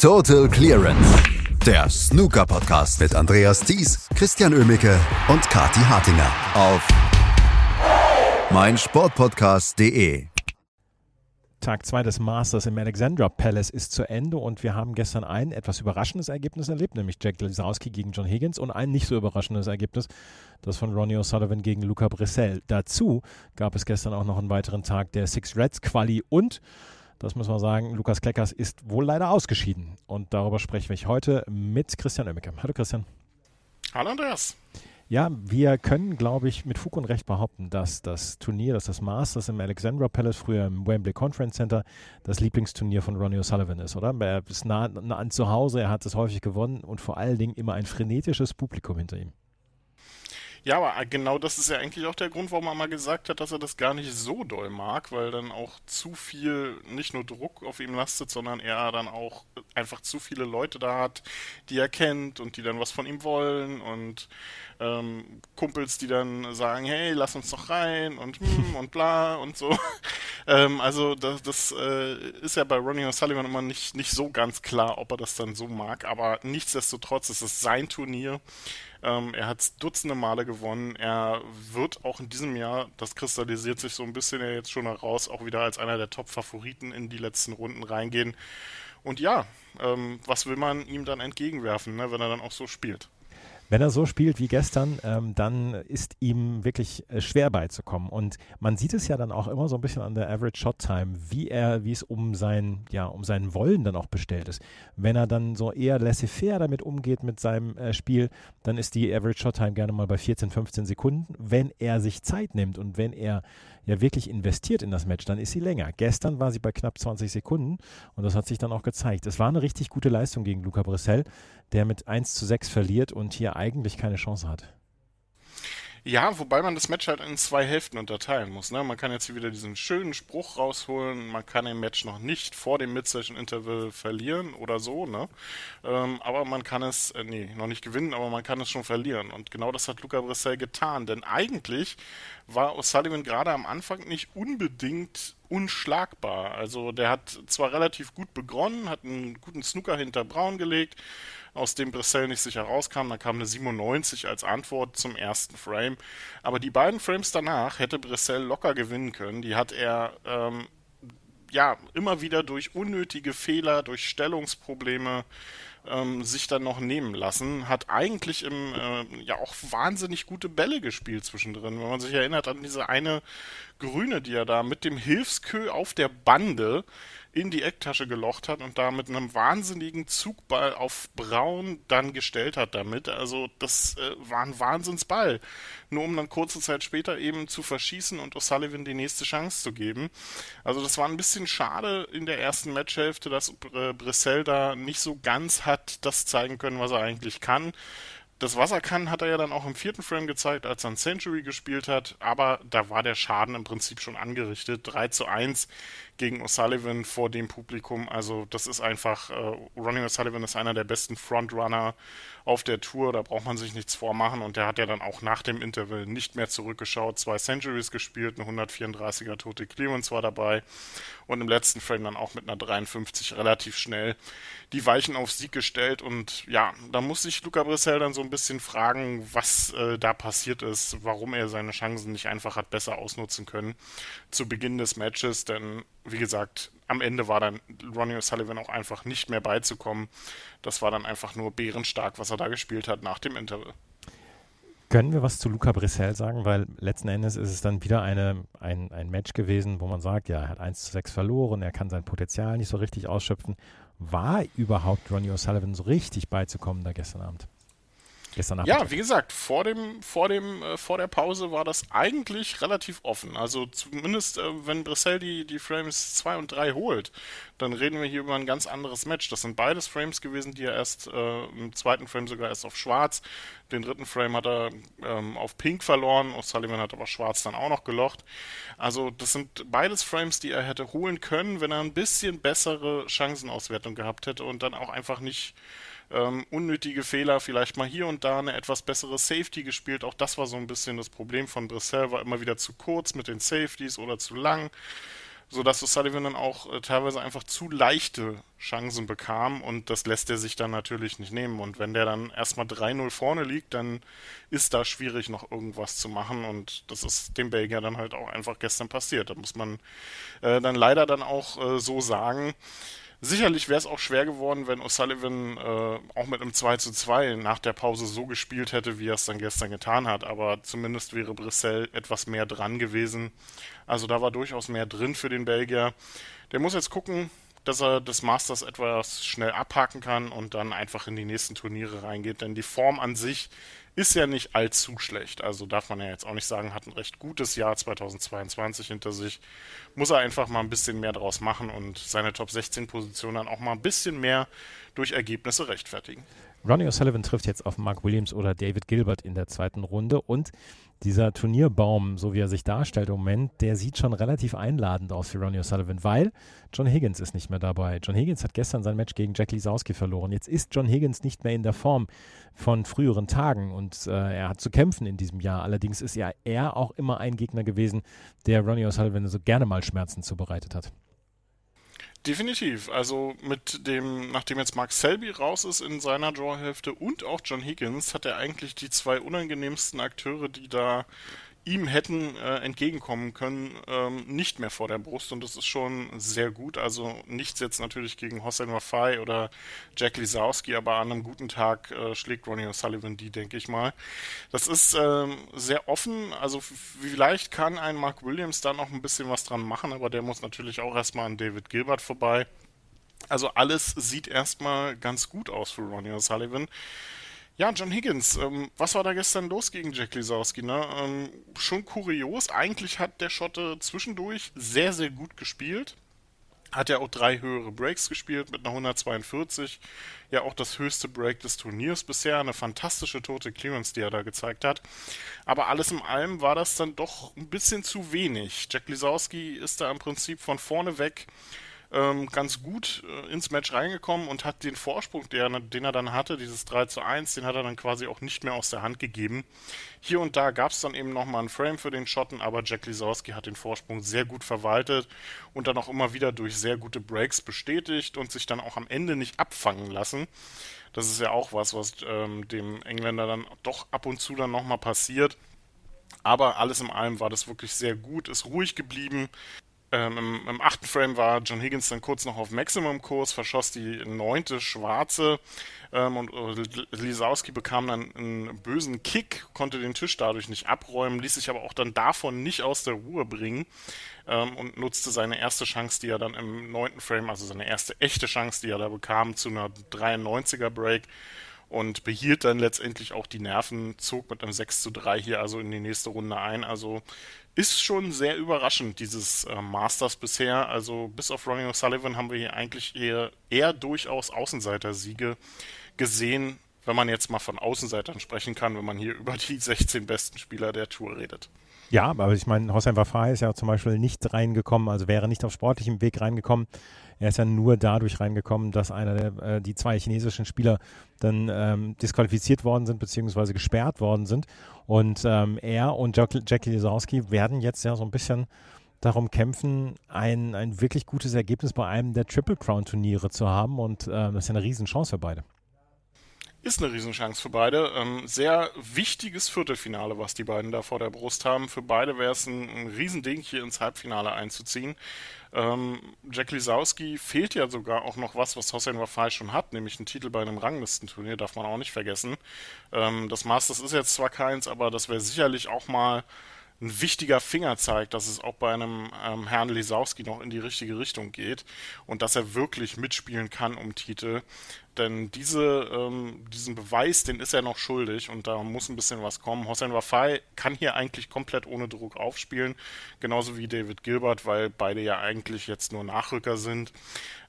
Total Clearance. Der Snooker-Podcast mit Andreas Thies, Christian Ömicke und Kati Hartinger auf meinsportpodcast.de. Tag 2 des Masters im Alexandra Palace ist zu Ende und wir haben gestern ein etwas überraschendes Ergebnis erlebt, nämlich Jack Lisowski gegen John Higgins und ein nicht so überraschendes Ergebnis, das von Ronnie O'Sullivan gegen Luca Brissell. Dazu gab es gestern auch noch einen weiteren Tag der Six Reds Quali und das muss man sagen, Lukas Kleckers ist wohl leider ausgeschieden. Und darüber spreche ich heute mit Christian Oemmeke. Hallo Christian. Hallo Andreas. Ja, wir können, glaube ich, mit Fug und Recht behaupten, dass das Turnier, dass das Masters im Alexandra Palace, früher im Wembley Conference Center, das Lieblingsturnier von Ronnie O'Sullivan ist, oder? Er ist nah, nah an zu Hause, er hat es häufig gewonnen und vor allen Dingen immer ein frenetisches Publikum hinter ihm. Ja, aber genau das ist ja eigentlich auch der Grund, warum er mal gesagt hat, dass er das gar nicht so doll mag, weil dann auch zu viel nicht nur Druck auf ihm lastet, sondern er dann auch einfach zu viele Leute da hat, die er kennt und die dann was von ihm wollen und ähm, Kumpels, die dann sagen, hey, lass uns doch rein und hm und bla und so. Ähm, also das, das äh, ist ja bei Ronnie O'Sullivan immer nicht, nicht so ganz klar, ob er das dann so mag, aber nichtsdestotrotz ist es sein Turnier ähm, er hat es dutzende Male gewonnen. Er wird auch in diesem Jahr, das kristallisiert sich so ein bisschen ja jetzt schon heraus, auch wieder als einer der Top-Favoriten in die letzten Runden reingehen. Und ja, ähm, was will man ihm dann entgegenwerfen, ne, wenn er dann auch so spielt? Wenn er so spielt wie gestern, ähm, dann ist ihm wirklich äh, schwer beizukommen. Und man sieht es ja dann auch immer so ein bisschen an der Average Shot Time, wie er, wie es um sein, ja, um seinen Wollen dann auch bestellt ist. Wenn er dann so eher laissez-faire damit umgeht mit seinem äh, Spiel, dann ist die Average Shot Time gerne mal bei 14, 15 Sekunden. Wenn er sich Zeit nimmt und wenn er ja wirklich investiert in das Match, dann ist sie länger. Gestern war sie bei knapp 20 Sekunden und das hat sich dann auch gezeigt. Es war eine richtig gute Leistung gegen Luca Brissell, der mit 1 zu 6 verliert und hier eigentlich keine Chance hat. Ja, wobei man das Match halt in zwei Hälften unterteilen muss. Ne? Man kann jetzt hier wieder diesen schönen Spruch rausholen, man kann im Match noch nicht vor dem Mid-Session-Interval verlieren oder so, ne? Ähm, aber man kann es, äh, nee, noch nicht gewinnen, aber man kann es schon verlieren. Und genau das hat Luca Brissell getan. Denn eigentlich war O'Sullivan gerade am Anfang nicht unbedingt unschlagbar. Also der hat zwar relativ gut begonnen, hat einen guten Snooker hinter Braun gelegt, aus dem Brissell nicht sicher rauskam. Dann kam eine 97 als Antwort zum ersten Frame. Aber die beiden Frames danach hätte Brissell locker gewinnen können. Die hat er ähm, ja immer wieder durch unnötige Fehler, durch Stellungsprobleme ähm, sich dann noch nehmen lassen. Hat eigentlich im äh, ja auch wahnsinnig gute Bälle gespielt zwischendrin. Wenn man sich erinnert an diese eine Grüne, die er da mit dem Hilfskö auf der Bande in die Ecktasche gelocht hat und da mit einem wahnsinnigen Zugball auf Braun dann gestellt hat damit. Also das äh, war ein Wahnsinnsball. Nur um dann kurze Zeit später eben zu verschießen und O'Sullivan die nächste Chance zu geben. Also das war ein bisschen schade in der ersten Matchhälfte, dass äh, Brissell da nicht so ganz hat das zeigen können, was er eigentlich kann. Das, was er kann, hat er ja dann auch im vierten Frame gezeigt, als er ein Century gespielt hat, aber da war der Schaden im Prinzip schon angerichtet. 3 zu 1 gegen O'Sullivan vor dem Publikum. Also das ist einfach, äh, Ronnie O'Sullivan ist einer der besten Frontrunner auf der Tour, da braucht man sich nichts vormachen. Und der hat ja dann auch nach dem Interval nicht mehr zurückgeschaut, zwei Centuries gespielt, eine 134er Tote Clearance war dabei. Und im letzten Frame dann auch mit einer 53 relativ schnell die Weichen auf Sieg gestellt. Und ja, da muss sich Luca Brissell dann so ein bisschen fragen, was äh, da passiert ist, warum er seine Chancen nicht einfach hat besser ausnutzen können zu Beginn des Matches, denn wie gesagt, am Ende war dann Ronnie O'Sullivan auch einfach nicht mehr beizukommen. Das war dann einfach nur bärenstark, was er da gespielt hat nach dem Interval. Können wir was zu Luca Brissell sagen? Weil letzten Endes ist es dann wieder eine, ein, ein Match gewesen, wo man sagt, ja, er hat 1 zu 6 verloren, er kann sein Potenzial nicht so richtig ausschöpfen. War überhaupt Ronnie O'Sullivan so richtig beizukommen da gestern Abend? Gestern Ja, wie gesagt, vor dem, vor dem, äh, vor der Pause war das eigentlich relativ offen. Also zumindest, äh, wenn Brissell die, die Frames 2 und 3 holt, dann reden wir hier über ein ganz anderes Match. Das sind beides Frames gewesen, die er erst äh, im zweiten Frame sogar erst auf Schwarz, den dritten Frame hat er ähm, auf Pink verloren, O'Sullivan hat aber Schwarz dann auch noch gelocht. Also das sind beides Frames, die er hätte holen können, wenn er ein bisschen bessere Chancenauswertung gehabt hätte und dann auch einfach nicht ähm, unnötige Fehler, vielleicht mal hier und da eine etwas bessere Safety gespielt. Auch das war so ein bisschen das Problem von Brissell, war immer wieder zu kurz mit den Safeties oder zu lang. sodass O'Sullivan dann auch äh, teilweise einfach zu leichte Chancen bekam und das lässt er sich dann natürlich nicht nehmen. Und wenn der dann erstmal 3-0 vorne liegt, dann ist da schwierig noch irgendwas zu machen und das ist dem Belgier dann halt auch einfach gestern passiert. Da muss man äh, dann leider dann auch äh, so sagen. Sicherlich wäre es auch schwer geworden, wenn O'Sullivan äh, auch mit einem 2 zu 2 nach der Pause so gespielt hätte, wie er es dann gestern getan hat. Aber zumindest wäre Brissell etwas mehr dran gewesen. Also da war durchaus mehr drin für den Belgier. Der muss jetzt gucken, dass er das Masters etwas schnell abhaken kann und dann einfach in die nächsten Turniere reingeht. Denn die Form an sich ist ja nicht allzu schlecht. Also darf man ja jetzt auch nicht sagen, hat ein recht gutes Jahr 2022 hinter sich. Muss er einfach mal ein bisschen mehr draus machen und seine Top 16 Position dann auch mal ein bisschen mehr durch Ergebnisse rechtfertigen. Ronnie O'Sullivan trifft jetzt auf Mark Williams oder David Gilbert in der zweiten Runde und dieser Turnierbaum, so wie er sich darstellt im Moment, der sieht schon relativ einladend aus für Ronnie O'Sullivan, weil John Higgins ist nicht mehr dabei. John Higgins hat gestern sein Match gegen Jack Lisowski verloren. Jetzt ist John Higgins nicht mehr in der Form von früheren Tagen und äh, er hat zu kämpfen in diesem Jahr. Allerdings ist ja er auch immer ein Gegner gewesen, der Ronnie O'Sullivan so gerne mal Schmerzen zubereitet hat. Definitiv. Also mit dem, nachdem jetzt Mark Selby raus ist in seiner Drawhälfte und auch John Higgins, hat er eigentlich die zwei unangenehmsten Akteure, die da ihm hätten äh, entgegenkommen können, ähm, nicht mehr vor der Brust und das ist schon sehr gut. Also nichts jetzt natürlich gegen Hossein Wafai oder Jack Lisowski, aber an einem guten Tag äh, schlägt Ronnie O'Sullivan die, denke ich mal. Das ist ähm, sehr offen, also vielleicht kann ein Mark Williams da noch ein bisschen was dran machen, aber der muss natürlich auch erstmal an David Gilbert vorbei. Also alles sieht erstmal ganz gut aus für Ronnie O'Sullivan. Ja, John Higgins, ähm, was war da gestern los gegen Jack Lisowski? Ne? Ähm, schon kurios. Eigentlich hat der Schotte zwischendurch sehr, sehr gut gespielt. Hat ja auch drei höhere Breaks gespielt mit einer 142. Ja, auch das höchste Break des Turniers bisher. Eine fantastische tote Clearance, die er da gezeigt hat. Aber alles in allem war das dann doch ein bisschen zu wenig. Jack Lisowski ist da im Prinzip von vorne weg ähm, ganz gut äh, ins Match reingekommen und hat den Vorsprung, der, den er dann hatte, dieses 3 zu 1, den hat er dann quasi auch nicht mehr aus der Hand gegeben. Hier und da gab es dann eben nochmal einen Frame für den Schotten, aber Jack Lisowski hat den Vorsprung sehr gut verwaltet und dann auch immer wieder durch sehr gute Breaks bestätigt und sich dann auch am Ende nicht abfangen lassen. Das ist ja auch was, was ähm, dem Engländer dann doch ab und zu dann nochmal passiert. Aber alles in allem war das wirklich sehr gut, ist ruhig geblieben, ähm, im, im, achten Frame war John Higgins dann kurz noch auf Maximum-Kurs, verschoss die neunte schwarze ähm, und äh, Lisowski bekam dann einen bösen Kick, konnte den Tisch dadurch nicht abräumen, ließ sich aber auch dann davon nicht aus der Ruhe bringen ähm, und nutzte seine erste Chance, die er dann im neunten Frame, also seine erste echte Chance, die er da bekam, zu einer 93er Break und behielt dann letztendlich auch die Nerven, zog mit einem 6 zu 3 hier also in die nächste Runde ein. Also ist schon sehr überraschend, dieses äh, Masters bisher. Also bis auf Ronnie O'Sullivan haben wir hier eigentlich eher, eher durchaus Außenseiter-Siege gesehen, wenn man jetzt mal von Außenseitern sprechen kann, wenn man hier über die 16 besten Spieler der Tour redet. Ja, aber ich meine, Hossein Wafai ist ja zum Beispiel nicht reingekommen, also wäre nicht auf sportlichem Weg reingekommen. Er ist ja nur dadurch reingekommen, dass einer der, äh, die zwei chinesischen Spieler dann ähm, disqualifiziert worden sind, beziehungsweise gesperrt worden sind. Und ähm, er und Jack, Jackie Lisowski werden jetzt ja so ein bisschen darum kämpfen, ein, ein wirklich gutes Ergebnis bei einem der Triple Crown Turniere zu haben. Und äh, das ist ja eine Riesenchance für beide ist eine Riesenchance für beide. Ähm, sehr wichtiges Viertelfinale, was die beiden da vor der Brust haben. Für beide wäre es ein, ein Riesending, hier ins Halbfinale einzuziehen. Ähm, Jack Lisowski fehlt ja sogar auch noch was, was Hossein Wafai schon hat, nämlich einen Titel bei einem Ranglistenturnier, darf man auch nicht vergessen. Ähm, das Masters ist jetzt zwar keins, aber das wäre sicherlich auch mal ein wichtiger Fingerzeig, dass es auch bei einem ähm, Herrn Lisowski noch in die richtige Richtung geht und dass er wirklich mitspielen kann um Titel. Denn diese, ähm, diesen Beweis, den ist er noch schuldig und da muss ein bisschen was kommen. Hossein Wafai kann hier eigentlich komplett ohne Druck aufspielen, genauso wie David Gilbert, weil beide ja eigentlich jetzt nur Nachrücker sind.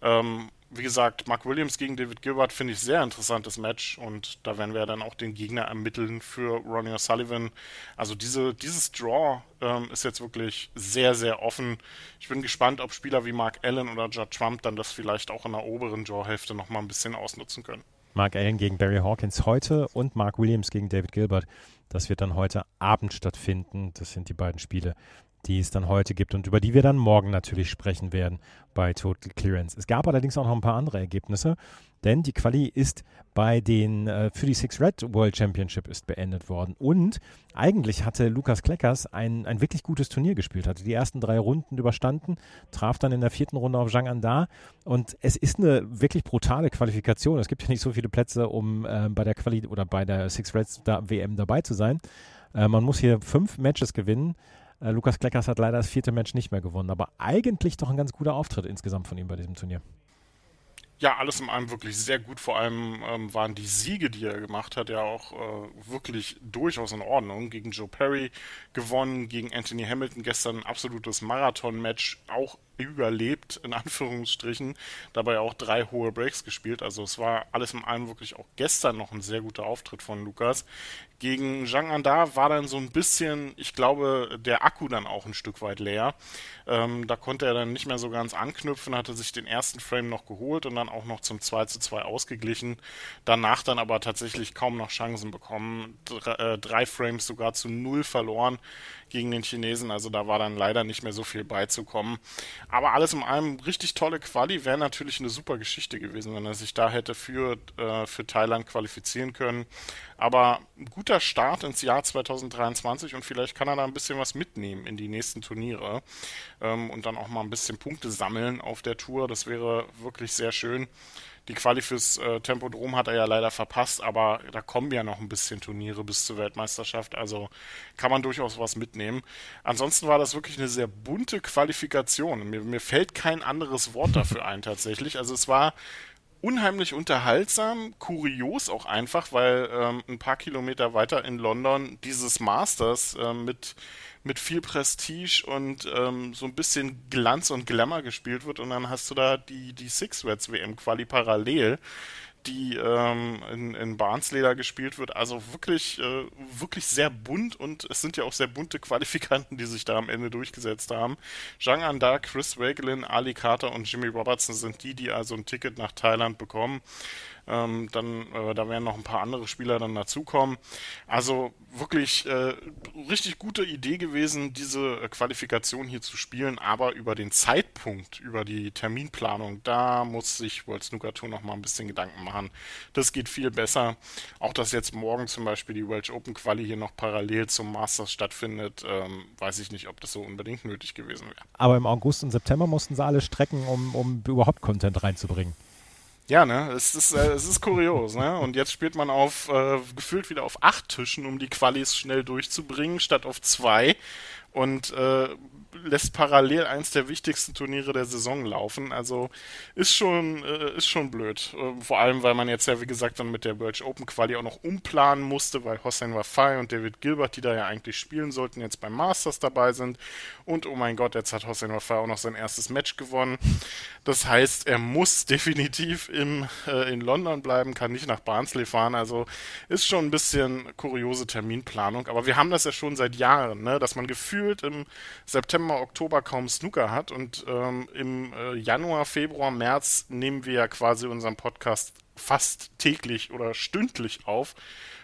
Ähm, wie gesagt, Mark Williams gegen David Gilbert finde ich sehr interessantes Match und da werden wir dann auch den Gegner ermitteln für Ronnie O'Sullivan. Also diese, dieses Draw ähm, ist jetzt wirklich sehr, sehr offen. Ich bin gespannt, ob Spieler wie Mark Allen oder Judd Trump dann das vielleicht auch in der oberen Draw-Hälfte nochmal ein bisschen ausnutzen können. Mark Allen gegen Barry Hawkins heute und Mark Williams gegen David Gilbert. Das wird dann heute Abend stattfinden. Das sind die beiden Spiele, die es dann heute gibt und über die wir dann morgen natürlich sprechen werden bei Total Clearance. Es gab allerdings auch noch ein paar andere Ergebnisse, denn die Quali ist bei den äh, für die Six Red World Championship ist beendet worden und eigentlich hatte Lukas Kleckers ein, ein wirklich gutes Turnier gespielt, hatte die ersten drei Runden überstanden, traf dann in der vierten Runde auf Zhang Anda und es ist eine wirklich brutale Qualifikation. Es gibt ja nicht so viele Plätze, um äh, bei der Quali oder bei der Six Reds da WM dabei zu sein. Äh, man muss hier fünf Matches gewinnen. Äh, Lukas Kleckers hat leider das vierte Match nicht mehr gewonnen, aber eigentlich doch ein ganz guter Auftritt insgesamt von ihm bei diesem Turnier. Ja, alles in allem wirklich sehr gut. Vor allem ähm, waren die Siege, die er gemacht hat, ja auch äh, wirklich durchaus in Ordnung. Gegen Joe Perry gewonnen, gegen Anthony Hamilton gestern ein absolutes Marathon-Match, auch überlebt, in Anführungsstrichen, dabei auch drei hohe Breaks gespielt. Also es war alles in allem wirklich auch gestern noch ein sehr guter Auftritt von Lukas. Gegen Zhang Anda war dann so ein bisschen, ich glaube, der Akku dann auch ein Stück weit leer. Ähm, da konnte er dann nicht mehr so ganz anknüpfen, hatte sich den ersten Frame noch geholt und dann auch noch zum 2 zu 2 ausgeglichen. Danach dann aber tatsächlich kaum noch Chancen bekommen. Drei, äh, drei Frames sogar zu null verloren gegen den Chinesen. Also da war dann leider nicht mehr so viel beizukommen. Aber alles in allem richtig tolle Quali. Wäre natürlich eine super Geschichte gewesen, wenn er sich da hätte für, äh, für Thailand qualifizieren können. Aber ein guter Start ins Jahr 2023 und vielleicht kann er da ein bisschen was mitnehmen in die nächsten Turniere ähm, und dann auch mal ein bisschen Punkte sammeln auf der Tour. Das wäre wirklich sehr schön. Die Quali fürs äh, Tempodrom hat er ja leider verpasst, aber da kommen ja noch ein bisschen Turniere bis zur Weltmeisterschaft, also kann man durchaus was mitnehmen. Ansonsten war das wirklich eine sehr bunte Qualifikation. Mir, mir fällt kein anderes Wort dafür ein tatsächlich. Also es war unheimlich unterhaltsam, kurios auch einfach, weil ähm, ein paar Kilometer weiter in London dieses Masters äh, mit mit viel Prestige und ähm, so ein bisschen Glanz und Glamour gespielt wird und dann hast du da die, die Six Reds WM Quali parallel die ähm, in, in Barnsleder gespielt wird. Also wirklich, äh, wirklich sehr bunt und es sind ja auch sehr bunte Qualifikanten, die sich da am Ende durchgesetzt haben. Zhang Anda, Chris Wakelin, Ali Carter und Jimmy Robertson sind die, die also ein Ticket nach Thailand bekommen. Ähm, dann, äh, da werden noch ein paar andere Spieler dann dazukommen. Also wirklich äh, richtig gute Idee gewesen, diese äh, Qualifikation hier zu spielen, aber über den Zeitpunkt, über die Terminplanung, da muss sich World Snooker Tour noch mal ein bisschen Gedanken machen. Das geht viel besser. Auch dass jetzt morgen zum Beispiel die Welsh Open Quali hier noch parallel zum Masters stattfindet, ähm, weiß ich nicht, ob das so unbedingt nötig gewesen wäre. Aber im August und September mussten sie alle strecken, um, um überhaupt Content reinzubringen. Ja, ne, es ist, äh, es ist kurios, ne? Und jetzt spielt man auf äh, gefühlt wieder auf acht Tischen, um die Qualis schnell durchzubringen, statt auf zwei. Und äh, lässt parallel eins der wichtigsten Turniere der Saison laufen. Also ist schon, äh, ist schon blöd. Äh, vor allem, weil man jetzt ja, wie gesagt, dann mit der Birch Open Quali auch noch umplanen musste, weil Hossein Wafai und David Gilbert, die da ja eigentlich spielen sollten, jetzt beim Masters dabei sind. Und oh mein Gott, jetzt hat Hossein Wafai auch noch sein erstes Match gewonnen. Das heißt, er muss definitiv im, äh, in London bleiben, kann nicht nach Barnsley fahren. Also ist schon ein bisschen kuriose Terminplanung. Aber wir haben das ja schon seit Jahren, ne? dass man gefühlt im September September, Oktober kaum Snooker hat und ähm, im äh, Januar, Februar, März nehmen wir ja quasi unseren Podcast fast täglich oder stündlich auf,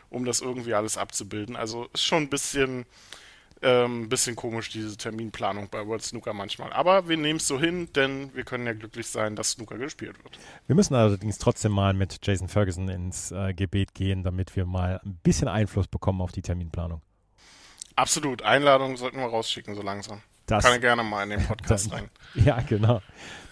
um das irgendwie alles abzubilden. Also ist schon ein bisschen, ähm, bisschen komisch, diese Terminplanung bei World Snooker manchmal. Aber wir nehmen es so hin, denn wir können ja glücklich sein, dass Snooker gespielt wird. Wir müssen allerdings trotzdem mal mit Jason Ferguson ins äh, Gebet gehen, damit wir mal ein bisschen Einfluss bekommen auf die Terminplanung. Absolut. Einladungen sollten wir rausschicken, so langsam. Das, Kann ich gerne mal in den Podcast rein. Ja, genau.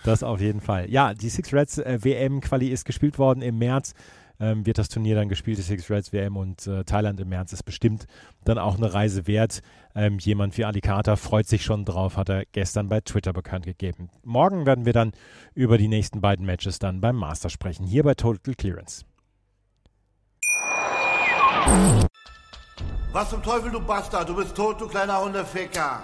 Das auf jeden Fall. Ja, die Six Reds äh, WM-Quali ist gespielt worden im März. Ähm, wird das Turnier dann gespielt, die Six Reds WM und äh, Thailand im März ist bestimmt dann auch eine Reise wert. Ähm, jemand wie Ali Carter freut sich schon drauf, hat er gestern bei Twitter bekannt gegeben. Morgen werden wir dann über die nächsten beiden Matches dann beim Master sprechen, hier bei Total Clearance. Was zum Teufel, du Bastard? Du bist tot, du kleiner Hundeficker.